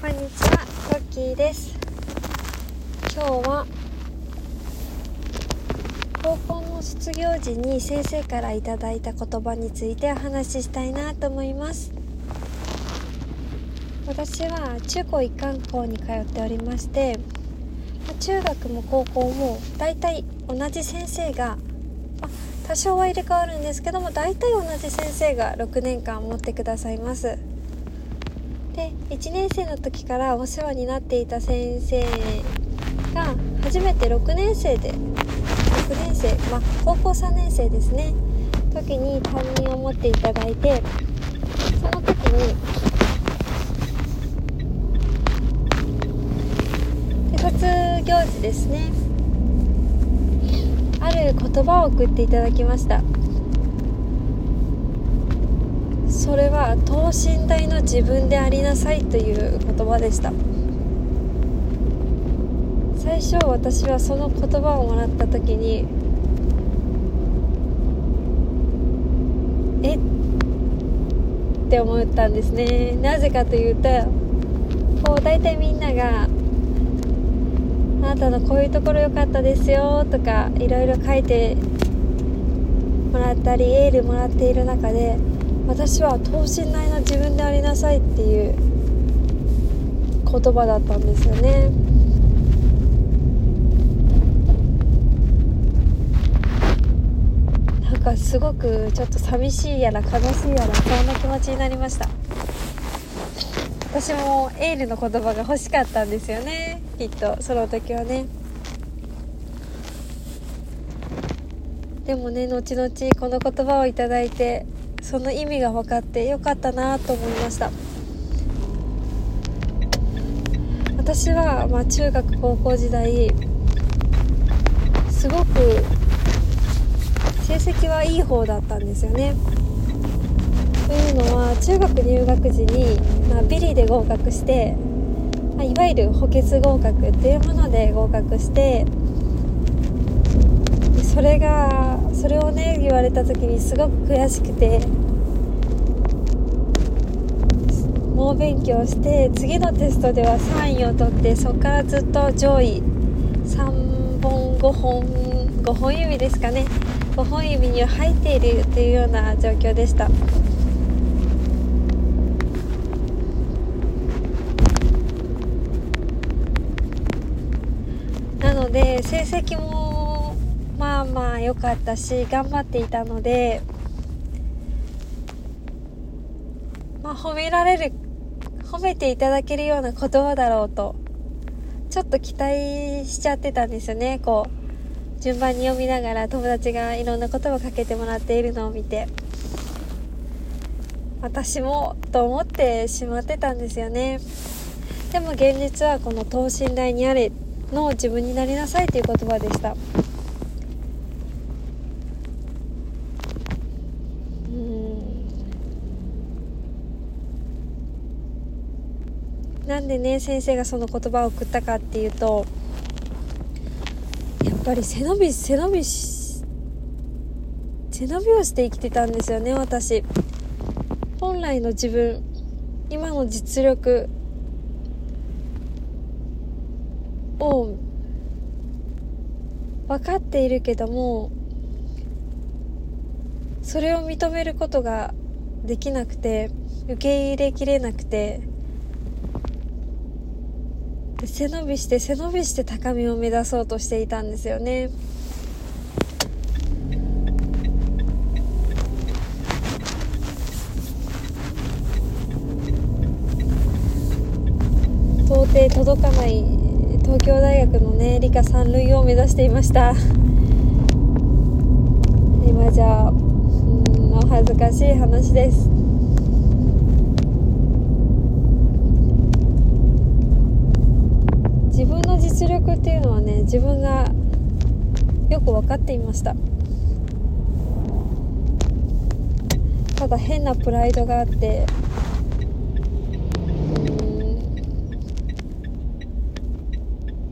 こんにちは、トッキーです。今日は高校の卒業時に先生からいただいた言葉についてお話ししたいなと思います。私は中高一貫校に通っておりまして、中学も高校もだいたい同じ先生が、ま多少は入れ替わるんですけども大体同じ先生が6年間持ってくださいます。で1年生の時からお世話になっていた先生が初めて6年生で6年生まあ高校3年生ですね。時に担任を持っていただいてその時にで卒業時ですね。ある言葉を送っていただきました。それは等身大の自分でありなさいという言葉でした。最初私はその言葉をもらった時にえ？って思ったんですね。なぜかというとこう大体みんなが「あなたのこういうところ良かったですよ」とかいろいろ書いてもらったりエールもらっている中で私は等身大な自分でありなさいっていう言葉だったんですよね。なんかすごくちょっと寂しいやら悲しいやらそんな気持ちになりました。私もエールの言葉が欲しかったんですよね。きっとその時はね。でもね後々この言葉をいただいてその意味が分かってよかったなと思いました。私は、まあ、中学高校時代すごく成績はいい方だったんですよね。というのは中学入学時に、まあ、ビリで合格して、ま、いわゆる補欠合格っていうもので合格してそれがそれをね言われた時にすごく悔しくて猛勉強して次のテストでは3位を取ってそこからずっと上位3本5本5本指ですかね。5本指には入っているというような状況でした。なので成績もまあ良かったし頑張っていたのでまあ褒められる褒めていただけるような言葉だろうとちょっと期待しちゃってたんですよね。こう順番に読みながら友達がいろんな言葉をかけてもらっているのを見て私もと思ってしまってたんですよね。でも現実はこの等身大にあれの自分になりなさいという言葉でした。なんでね先生がその言葉を送ったかっていうとやっぱり背伸び背伸びし背伸びをして生きてたんですよね私。本来の自分今の実力を分かっているけどもそれを認めることができなくて受け入れきれなくて背伸びして背伸びして高みを目指そうとしていたんですよね。到底届かない東京大学のね理科三類を目指していました。今じゃうんお恥ずかしい話です自分の実力っていうのはね自分がよく分かっていました。ただ変なプライドがあって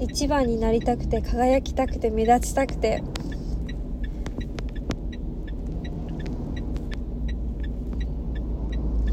一番になりたくて輝きたくて目立ちたくて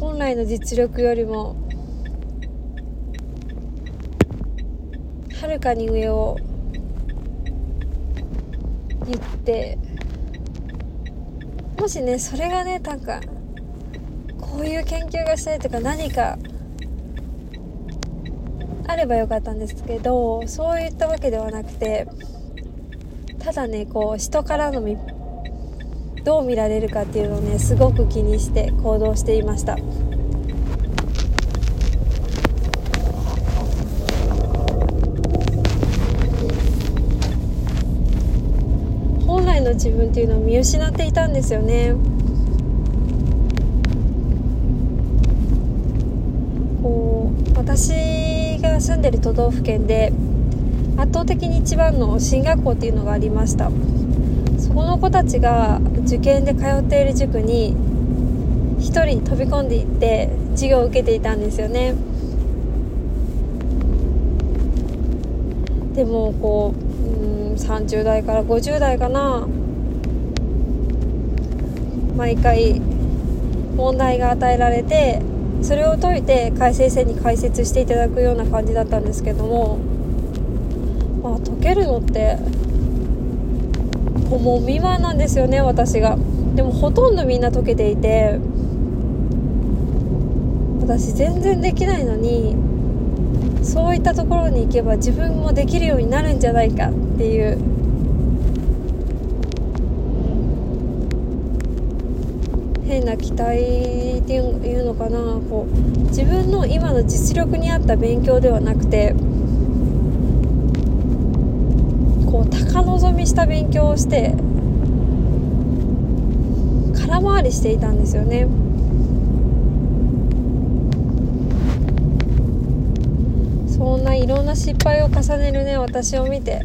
本来の実力よりもはるかに上を言ってもしねそれがねなんかこういう研究がしたいとか何かあればよかったんですけどそういったわけではなくてただねこう人からのどう見られるかっていうのをねすごく気にして行動していました。自分っていうのを見失っていたんですよね。こう私が住んでる都道府県で圧倒的に一番の進学校っていうのがありました。そこの子たちが受験で通っている塾に1人飛び込んでいって授業を受けていたんですよね。でもこううん30代から50代かな。毎回問題が与えられてそれを解いて海先生に解説していただくような感じだったんですけどもまあ解けるのってもう未満なんですよね私が。でもほとんどみんな解けていて私全然できないのにそういったところに行けば自分もできるようになるんじゃないかっていう変な期待っていうのかな。こう自分の今の実力に合った勉強ではなくてこう高望みした勉強をして空回りしていたんですよね。そんないろんな失敗を重ねるね私を見て。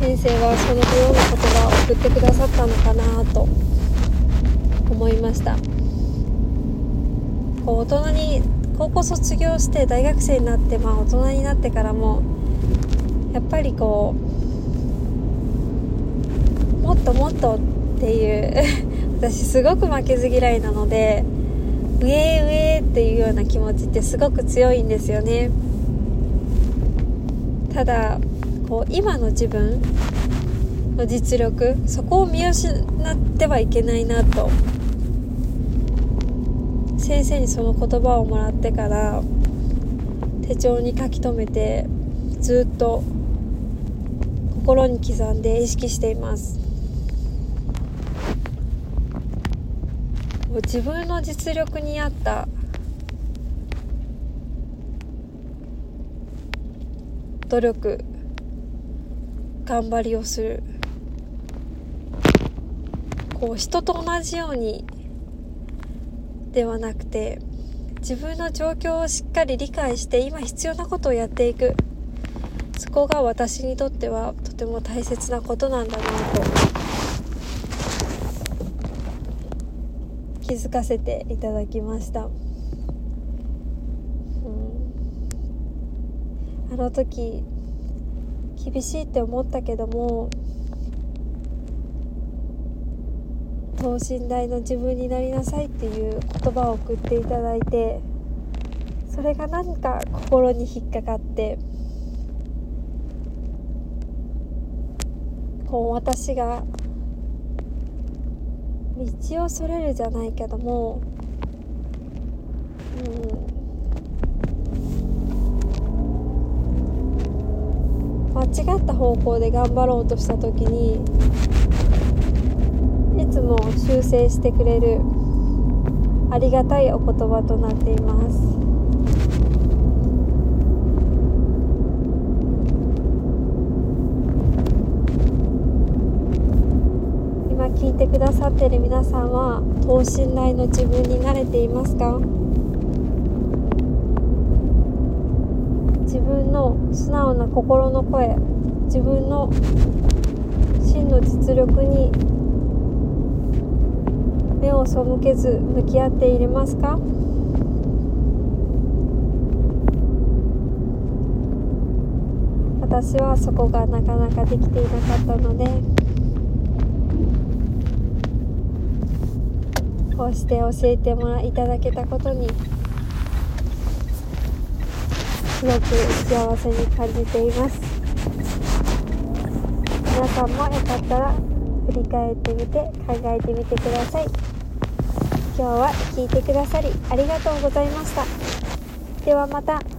先生はそのような言葉を送ってくださったのかなと思いました。こう大人に高校卒業して大学生になって、まあ、大人になってからもやっぱりこうもっともっとっていう 私すごく負けず嫌いなので上上っていうような気持ちってすごく強いんですよね。ただこう今の自分の実力そこを見失ってはいけないなと。先生にその言葉をもらってから手帳に書き留めてずっと心に刻んで意識しています。自分の実力に合った努力頑張りをする。こう人と同じようにではなくて自分の状況をしっかり理解して今必要なことをやっていく。そこが私にとってはとても大切なことなんだなと気づかせていただきました、うん、あの時厳しいって思ったけども等身大の自分になりなさいっていう言葉を送っていただいてそれが何か心に引っかかってこう私が道をそれるじゃないけどもうん間違った方向で頑張ろうとした時にいつも修正してくれるありがたいお言葉となっています。今聞いてくださってる皆さんは等身大の自分に慣れていますか自分の素直な心の声自分の真の実力に目を背けず向き合っていれますか？私はそこがなかなかできていなかったのでこうして教えてもらいただけたことにすごく幸せに感じています。皆さんもよかったら振り返ってみて考えてみてください。今日は聞いてくださりありがとうございました。ではまた。